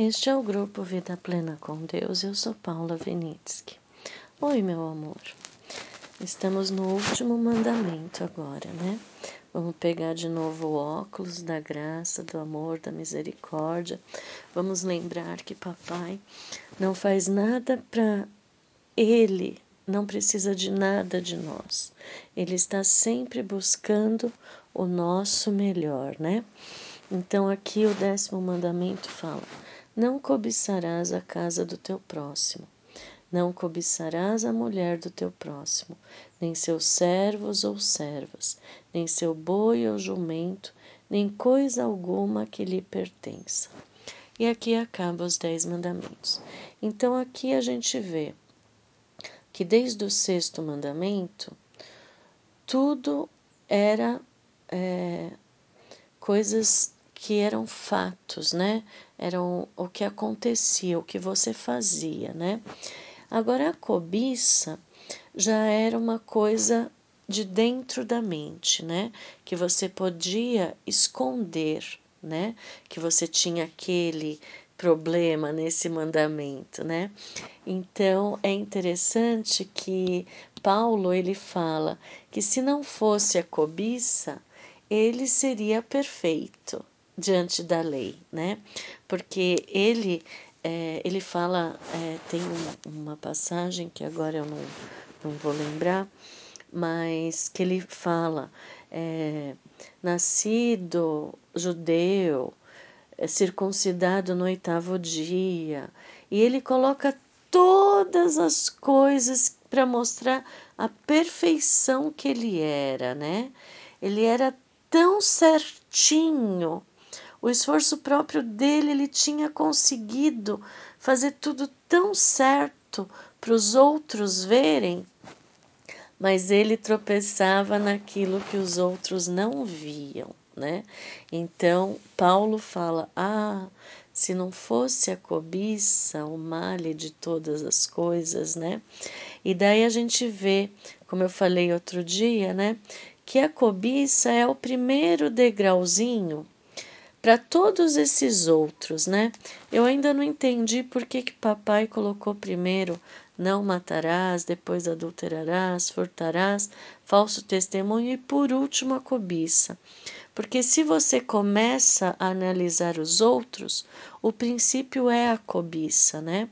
Este é o grupo Vida Plena com Deus. Eu sou Paula Venitsky. Oi, meu amor. Estamos no último mandamento agora, né? Vamos pegar de novo o óculos da graça, do amor, da misericórdia. Vamos lembrar que papai não faz nada para ele, não precisa de nada de nós. Ele está sempre buscando o nosso melhor, né? Então aqui o décimo mandamento fala: não cobiçarás a casa do teu próximo, não cobiçarás a mulher do teu próximo, nem seus servos ou servas, nem seu boi ou jumento, nem coisa alguma que lhe pertença. E aqui acaba os dez mandamentos. Então aqui a gente vê que desde o sexto mandamento, tudo era é, coisas que eram fatos, né? Eram o que acontecia, o que você fazia, né? Agora a cobiça já era uma coisa de dentro da mente, né? Que você podia esconder, né? Que você tinha aquele problema nesse mandamento, né? Então é interessante que Paulo ele fala que se não fosse a cobiça, ele seria perfeito, diante da lei, né? Porque ele é, ele fala, é, tem uma passagem que agora eu não, não vou lembrar, mas que ele fala, é, nascido judeu, é, circuncidado no oitavo dia, e ele coloca todas as coisas para mostrar a perfeição que ele era, né? Ele era tão certinho o esforço próprio dele, ele tinha conseguido fazer tudo tão certo para os outros verem, mas ele tropeçava naquilo que os outros não viam, né? Então, Paulo fala: "Ah, se não fosse a cobiça, o male de todas as coisas, né? E daí a gente vê, como eu falei outro dia, né, que a cobiça é o primeiro degrauzinho para todos esses outros, né? Eu ainda não entendi por que, que papai colocou primeiro não matarás, depois adulterarás, furtarás, falso testemunho e por último a cobiça. Porque se você começa a analisar os outros, o princípio é a cobiça, né?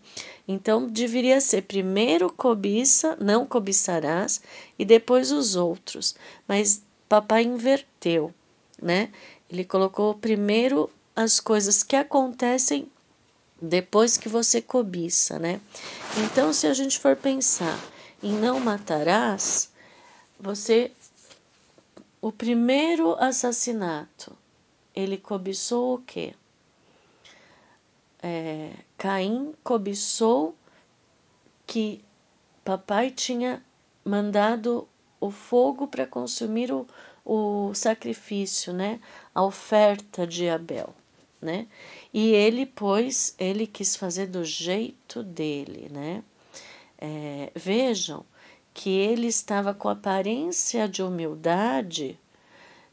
Então deveria ser primeiro cobiça, não cobiçarás, e depois os outros. Mas papai inverteu, né? Ele colocou primeiro as coisas que acontecem depois que você cobiça, né? Então, se a gente for pensar em não matarás, você. O primeiro assassinato, ele cobiçou o quê? É, Caim cobiçou que papai tinha mandado o fogo para consumir o, o sacrifício, né? A oferta de Abel, né? E ele, pois, ele quis fazer do jeito dele, né? É, vejam que ele estava com aparência de humildade,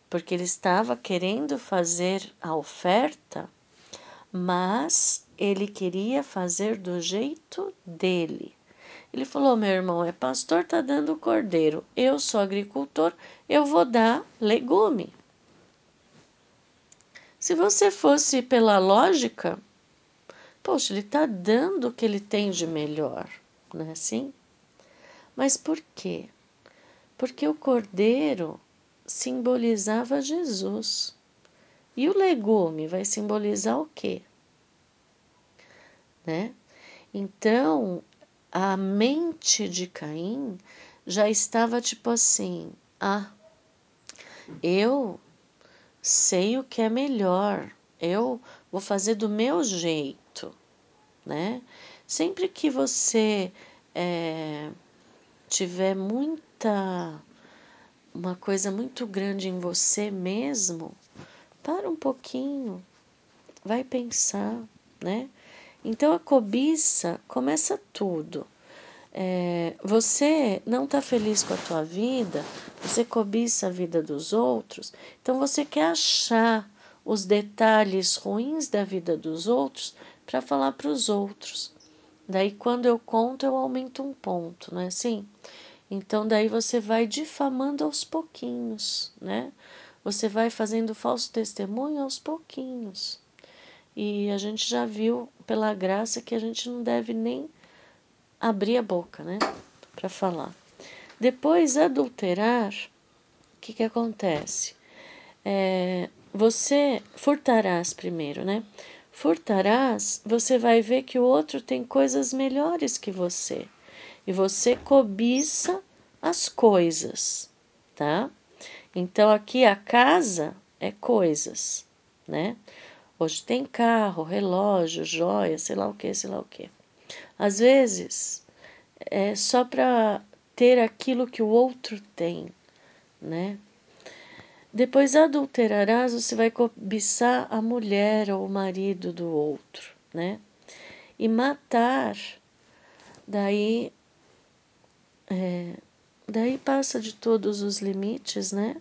porque ele estava querendo fazer a oferta, mas ele queria fazer do jeito dele. Ele falou: meu irmão, é pastor, tá dando cordeiro. Eu sou agricultor, eu vou dar legume. Se você fosse pela lógica, poxa, ele está dando o que ele tem de melhor, não é assim? Mas por quê? Porque o cordeiro simbolizava Jesus. E o legume vai simbolizar o quê? Né? Então, a mente de Caim já estava tipo assim: ah, eu sei o que é melhor, eu vou fazer do meu jeito, né? Sempre que você é, tiver muita, uma coisa muito grande em você mesmo, para um pouquinho, vai pensar, né? Então a cobiça começa tudo. É, você não está feliz com a tua vida, você cobiça a vida dos outros, então você quer achar os detalhes ruins da vida dos outros para falar para os outros. Daí, quando eu conto, eu aumento um ponto, não é assim? Então, daí você vai difamando aos pouquinhos, né? Você vai fazendo falso testemunho aos pouquinhos. E a gente já viu, pela graça, que a gente não deve nem abrir a boca, né? Para falar. Depois, adulterar, o que, que acontece? É, você furtarás primeiro, né? Furtarás, você vai ver que o outro tem coisas melhores que você. E você cobiça as coisas, tá? Então aqui a casa é coisas, né? Tem carro, relógio, joia, sei lá o que, sei lá o que. Às vezes é só para ter aquilo que o outro tem, né? Depois adulterarás, você vai cobiçar a mulher ou o marido do outro, né? E matar, daí, é, daí passa de todos os limites, né?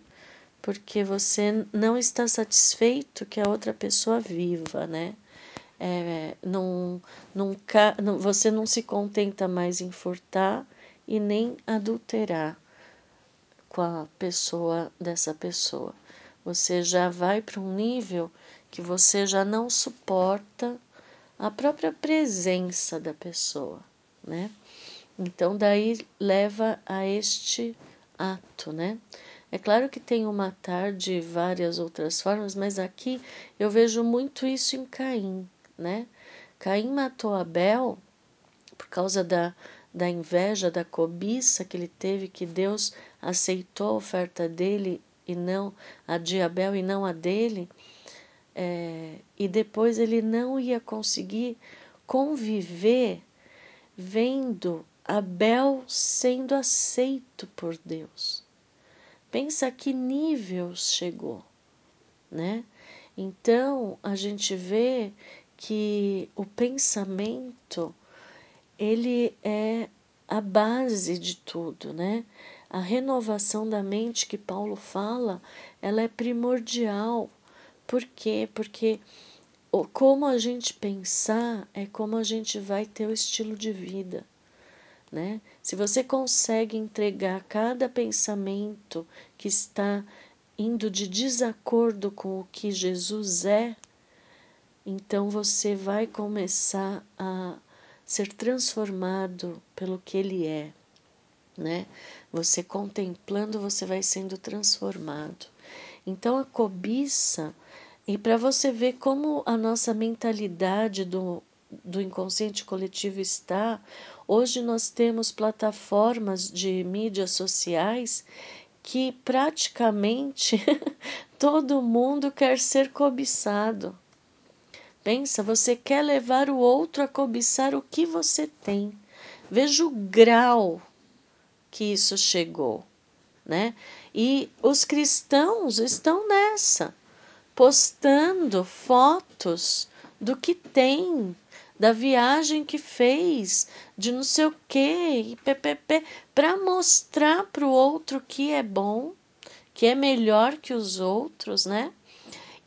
Porque você não está satisfeito que a outra pessoa viva, né? É, não, nunca, não, você não se contenta mais em furtar e nem adulterar com a pessoa dessa pessoa. Você já vai para um nível que você já não suporta a própria presença da pessoa, né? Então daí leva a este ato, né? É claro que tem o matar de várias outras formas, mas aqui eu vejo muito isso em Caim, né? Caim matou Abel por causa da, da inveja, da cobiça que ele teve, que Deus aceitou a oferta dele e não a de Abel e não a dele, é, e depois ele não ia conseguir conviver vendo Abel sendo aceito por Deus. Pensa que nível chegou, né? Então a gente vê que o pensamento ele é a base de tudo, né? A renovação da mente que Paulo fala, ela é primordial. Por quê? Porque como a gente pensar é como a gente vai ter o estilo de vida. Né? Se você consegue entregar cada pensamento que está indo de desacordo com o que Jesus é, então você vai começar a ser transformado pelo que ele é né? Você contemplando, você vai sendo transformado. Então a cobiça, e para você ver como a nossa mentalidade do, do inconsciente coletivo está, hoje nós temos plataformas de mídias sociais que praticamente todo mundo quer ser cobiçado. Pensa, você quer levar o outro a cobiçar o que você tem. Veja o grau que isso chegou, né? E os cristãos estão nessa, postando fotos do que tem, da viagem que fez, de não sei o quê, ppp, para mostrar para o outro que é bom, que é melhor que os outros, né?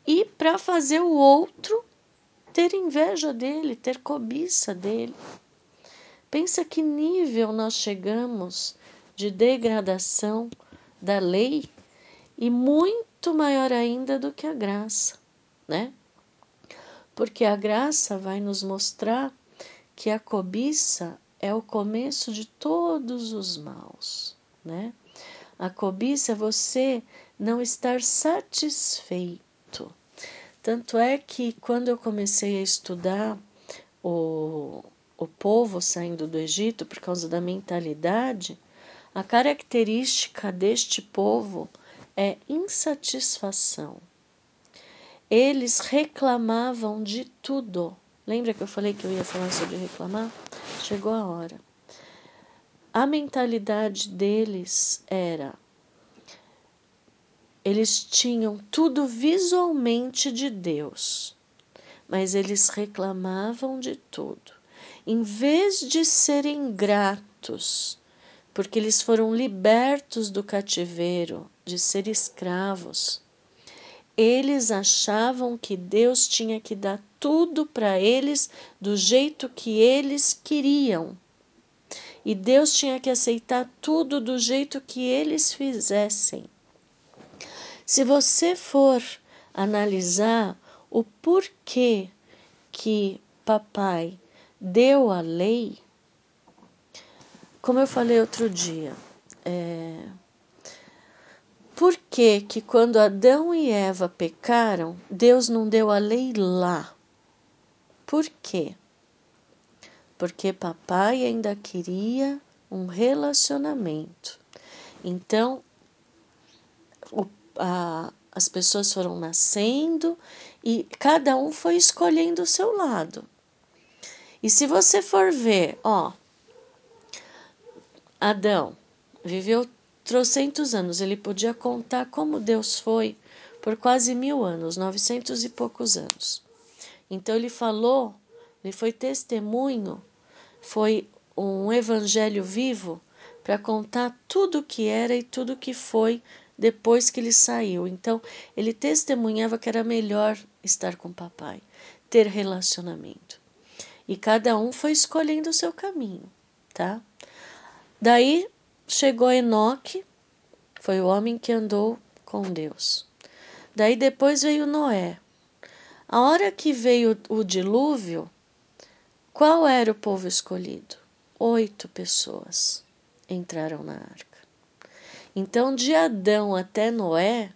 E para fazer o outro ter inveja dele, ter cobiça dele. Pensa que nível nós chegamos de degradação da lei e muito maior ainda do que a graça, né? Porque a graça vai nos mostrar que a cobiça é o começo de todos os maus, né? A cobiça é você não estar satisfeito. Tanto é que quando eu comecei a estudar o, o povo saindo do Egito por causa da mentalidade, a característica deste povo é insatisfação. Eles reclamavam de tudo. Lembra que eu falei que eu ia falar sobre reclamar? Chegou a hora. A mentalidade deles era eles tinham tudo visualmente de Deus, mas eles reclamavam de tudo. Em vez de serem gratos porque eles foram libertos do cativeiro de ser escravos. Eles achavam que Deus tinha que dar tudo para eles do jeito que eles queriam. E Deus tinha que aceitar tudo do jeito que eles fizessem. Se você for analisar o porquê que papai deu a lei, como eu falei outro dia, é, que, que quando Adão e Eva pecaram, Deus não deu a lei lá? Por quê? Porque papai ainda queria um relacionamento. Então, o, a, as pessoas foram nascendo e cada um foi escolhendo o seu lado. E se você for ver, ó, Adão viveu trocentos anos, ele podia contar como Deus foi por quase mil anos, novecentos e poucos anos. Então ele falou, ele foi testemunho, foi um evangelho vivo para contar tudo o que era e tudo o que foi depois que ele saiu. Então ele testemunhava que era melhor estar com o papai, ter relacionamento. E cada um foi escolhendo o seu caminho, tá? Daí chegou Enoque, foi o homem que andou com Deus. Daí depois veio Noé. A hora que veio o dilúvio, qual era o povo escolhido? Oito pessoas entraram na arca. Então, de Adão até Noé,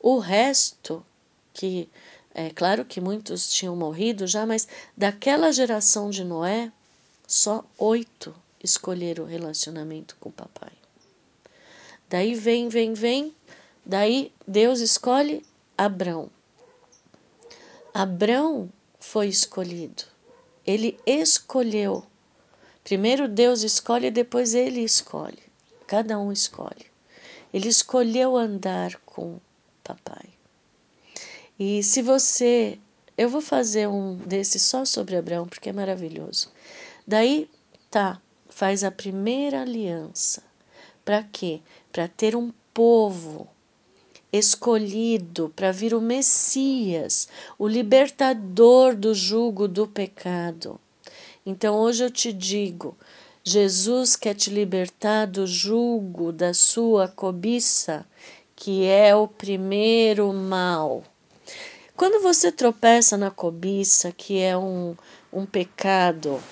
o resto, que é claro que muitos tinham morrido já, mas daquela geração de Noé, só oito escolher o relacionamento com o papai. Daí vem, vem, vem, daí Deus escolhe Abrão. Abrão foi escolhido. Ele escolheu. Primeiro Deus escolhe, depois ele escolhe. Cada um escolhe. Ele escolheu andar com papai. E se você. Eu vou fazer um desse só sobre Abraão, porque é maravilhoso. Daí, tá, faz a primeira aliança. Para quê? Para ter um povo escolhido para vir o Messias, o libertador do jugo do pecado. Então hoje eu te digo: Jesus quer te libertar do jugo da sua cobiça, que é o primeiro mal. Quando você tropeça na cobiça, que é um, um pecado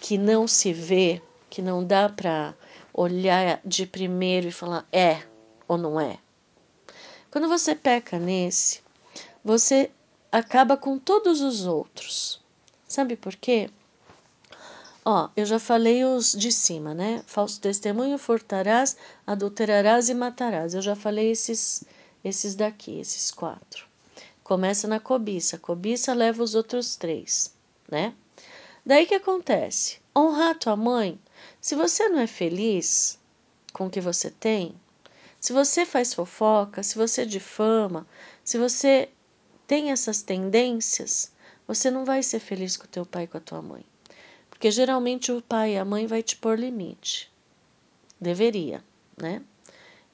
que não se vê, que não dá para olhar de primeiro e falar é ou não é. Quando você peca nesse, você acaba com todos os outros. Sabe por quê? Ó, eu já falei os de cima, né? Falso testemunho, furtarás, adulterarás e matarás. Eu já falei esses, esses daqui, esses quatro. Começa na cobiça. Cobiça leva os outros três, né? Daí que acontece? Honrar tua mãe se você não é feliz com o que você tem, se você faz fofoca, se você difama, se você tem essas tendências, você não vai ser feliz com o teu pai e com a tua mãe. Porque geralmente o pai e a mãe vai te pôr limite. Deveria, né?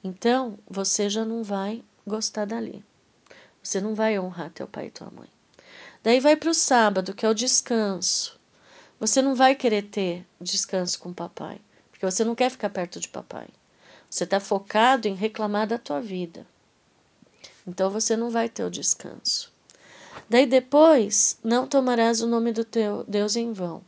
Então, você já não vai gostar dali. Você não vai honrar teu pai e tua mãe. Daí vai para o sábado, que é o descanso. Você não vai querer ter descanso com papai, porque você não quer ficar perto de papai. Você está focado em reclamar da tua vida. Então você não vai ter o descanso. Daí depois, não tomarás o nome do teu Deus em vão.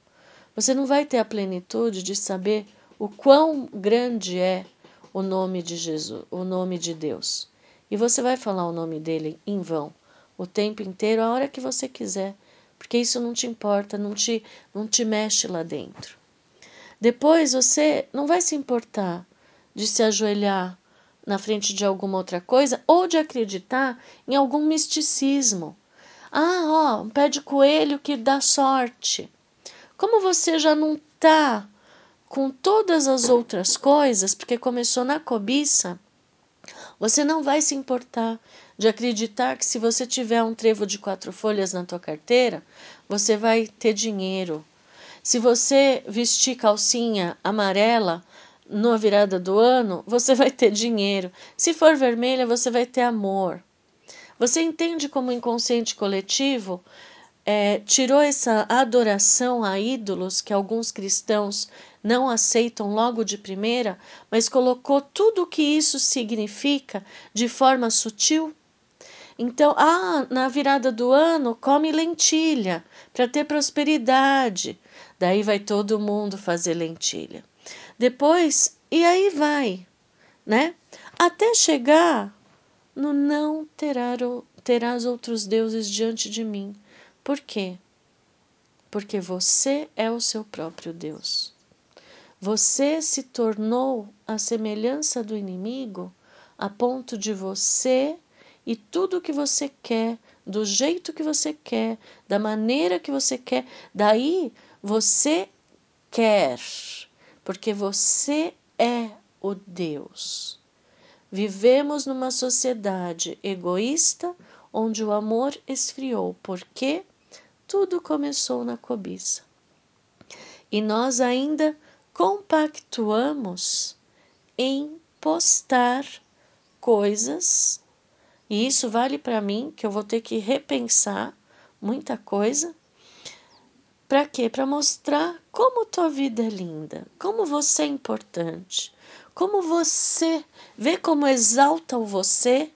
Você não vai ter a plenitude de saber o quão grande é o nome de Jesus, o nome de Deus. E você vai falar o nome dele em vão o tempo inteiro, a hora que você quiser porque isso não te importa, não te, não te mexe lá dentro. Depois você não vai se importar de se ajoelhar na frente de alguma outra coisa ou de acreditar em algum misticismo. Ah, ó, um pé de coelho que dá sorte. Como você já não está com todas as outras coisas, porque começou na cobiça, você não vai se importar de acreditar que se você tiver um trevo de quatro folhas na tua carteira, você vai ter dinheiro. Se você vestir calcinha amarela na virada do ano, você vai ter dinheiro. Se for vermelha, você vai ter amor. Você entende como o inconsciente coletivo é, tirou essa adoração a ídolos que alguns cristãos não aceitam logo de primeira, mas colocou tudo o que isso significa de forma sutil? Então, ah, na virada do ano, come lentilha para ter prosperidade. Daí vai todo mundo fazer lentilha. Depois, e aí vai, né? Até chegar no não terás outros deuses diante de mim. Por quê? Porque você é o seu próprio Deus. Você se tornou a semelhança do inimigo a ponto de você e tudo que você quer, do jeito que você quer, da maneira que você quer, daí você quer, porque você é o Deus. Vivemos numa sociedade egoísta onde o amor esfriou, porque tudo começou na cobiça. E nós ainda compactuamos em postar coisas, e isso vale para mim, que eu vou ter que repensar muita coisa. Para quê? Para mostrar como tua vida é linda, como você é importante, como você vê como exalta o você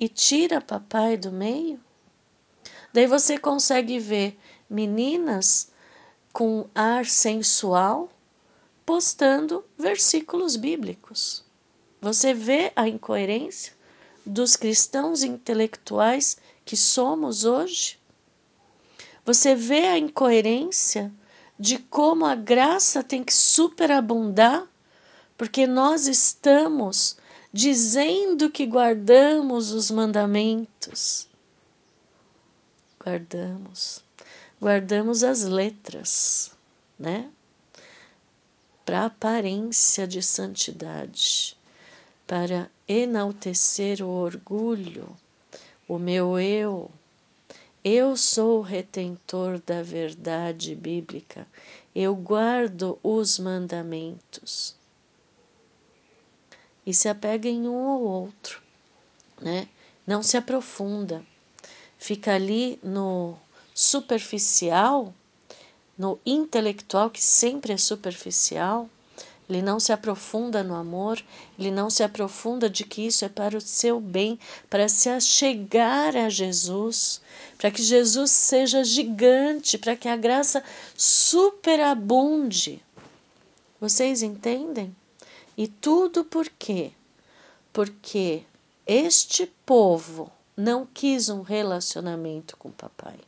e tira papai do meio. Daí você consegue ver meninas com ar sensual postando versículos bíblicos. Você vê a incoerência dos cristãos intelectuais que somos hoje? Você vê a incoerência de como a graça tem que superabundar, porque nós estamos dizendo que guardamos os mandamentos. Guardamos. Guardamos as letras, né? para aparência de santidade, para enaltecer o orgulho, o meu eu. Eu sou o retentor da verdade bíblica, eu guardo os mandamentos. E se apega em um ou outro, né? Não se aprofunda. Fica ali no superficial no intelectual, que sempre é superficial, ele não se aprofunda no amor, ele não se aprofunda de que isso é para o seu bem, para se achegar a Jesus, para que Jesus seja gigante, para que a graça superabunde. Vocês entendem? E tudo por quê? Porque este povo não quis um relacionamento com o papai.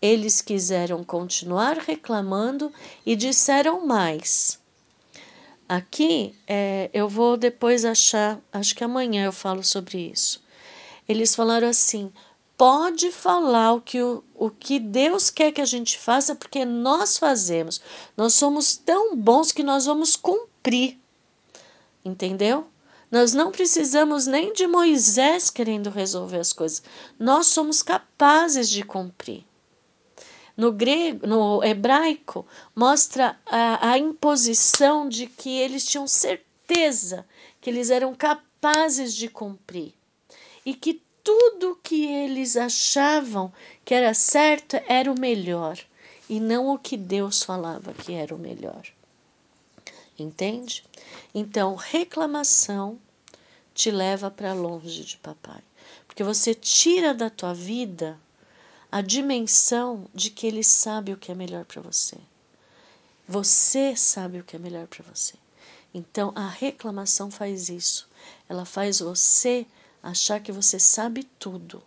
Eles quiseram continuar reclamando e disseram mais. Aqui é, eu vou depois achar, acho que amanhã eu falo sobre isso. Eles falaram assim: pode falar o que, o, o que Deus quer que a gente faça, porque nós fazemos. Nós somos tão bons que nós vamos cumprir. Entendeu? Nós não precisamos nem de Moisés querendo resolver as coisas. Nós somos capazes de cumprir no grego, no hebraico, mostra a, a imposição de que eles tinham certeza que eles eram capazes de cumprir e que tudo que eles achavam que era certo era o melhor e não o que Deus falava que era o melhor. Entende? Então, reclamação te leva para longe de papai, porque você tira da tua vida a dimensão de que ele sabe o que é melhor para você. Você sabe o que é melhor para você. Então a reclamação faz isso. Ela faz você achar que você sabe tudo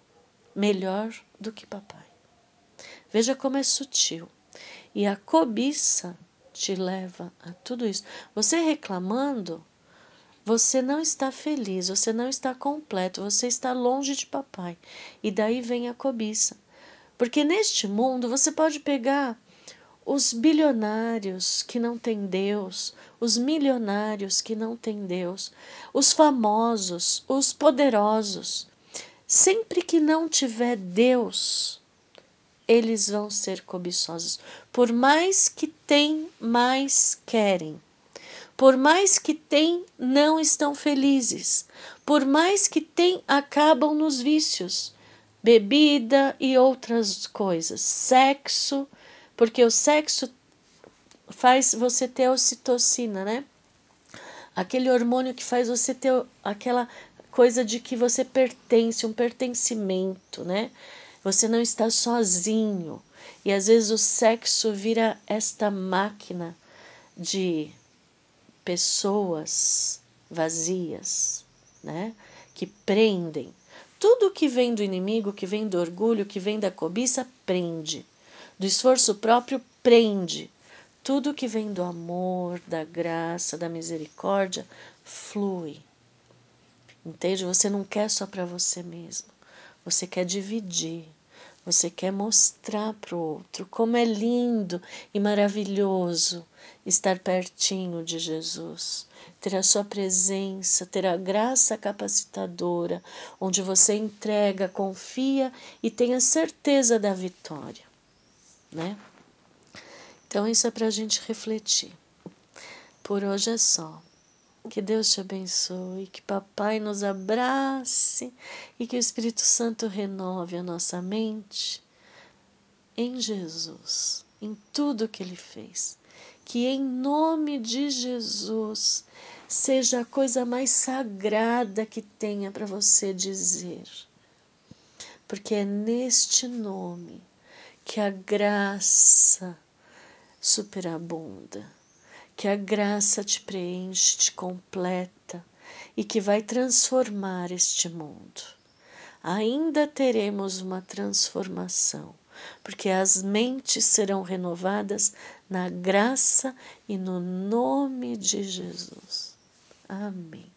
melhor do que papai. Veja como é sutil. E a cobiça te leva a tudo isso. Você reclamando, você não está feliz, você não está completo, você está longe de papai. E daí vem a cobiça. Porque neste mundo você pode pegar os bilionários que não têm Deus, os milionários que não têm Deus, os famosos, os poderosos. Sempre que não tiver Deus, eles vão ser cobiçosos. Por mais que têm, mais querem. Por mais que têm, não estão felizes. Por mais que têm, acabam nos vícios. Bebida e outras coisas. Sexo, porque o sexo faz você ter ocitocina, né? Aquele hormônio que faz você ter aquela coisa de que você pertence, um pertencimento, né? Você não está sozinho. E às vezes o sexo vira esta máquina de pessoas vazias, né? Que prendem. Tudo que vem do inimigo, que vem do orgulho, que vem da cobiça, prende. Do esforço próprio, prende. Tudo que vem do amor, da graça, da misericórdia, flui. Entende? Você não quer só para você mesmo. Você quer dividir. Você quer mostrar para o outro como é lindo e maravilhoso estar pertinho de Jesus, ter a sua presença, ter a graça capacitadora, onde você entrega, confia e tem a certeza da vitória, né? Então, isso é para a gente refletir. Por hoje é só. Que Deus te abençoe, que Papai nos abrace e que o Espírito Santo renove a nossa mente em Jesus, em tudo que Ele fez. Que em nome de Jesus seja a coisa mais sagrada que tenha para você dizer. Porque é neste nome que a graça superabunda que a graça te preenche, te completa e que vai transformar este mundo. Ainda teremos uma transformação, porque as mentes serão renovadas na graça e no nome de Jesus. Amém.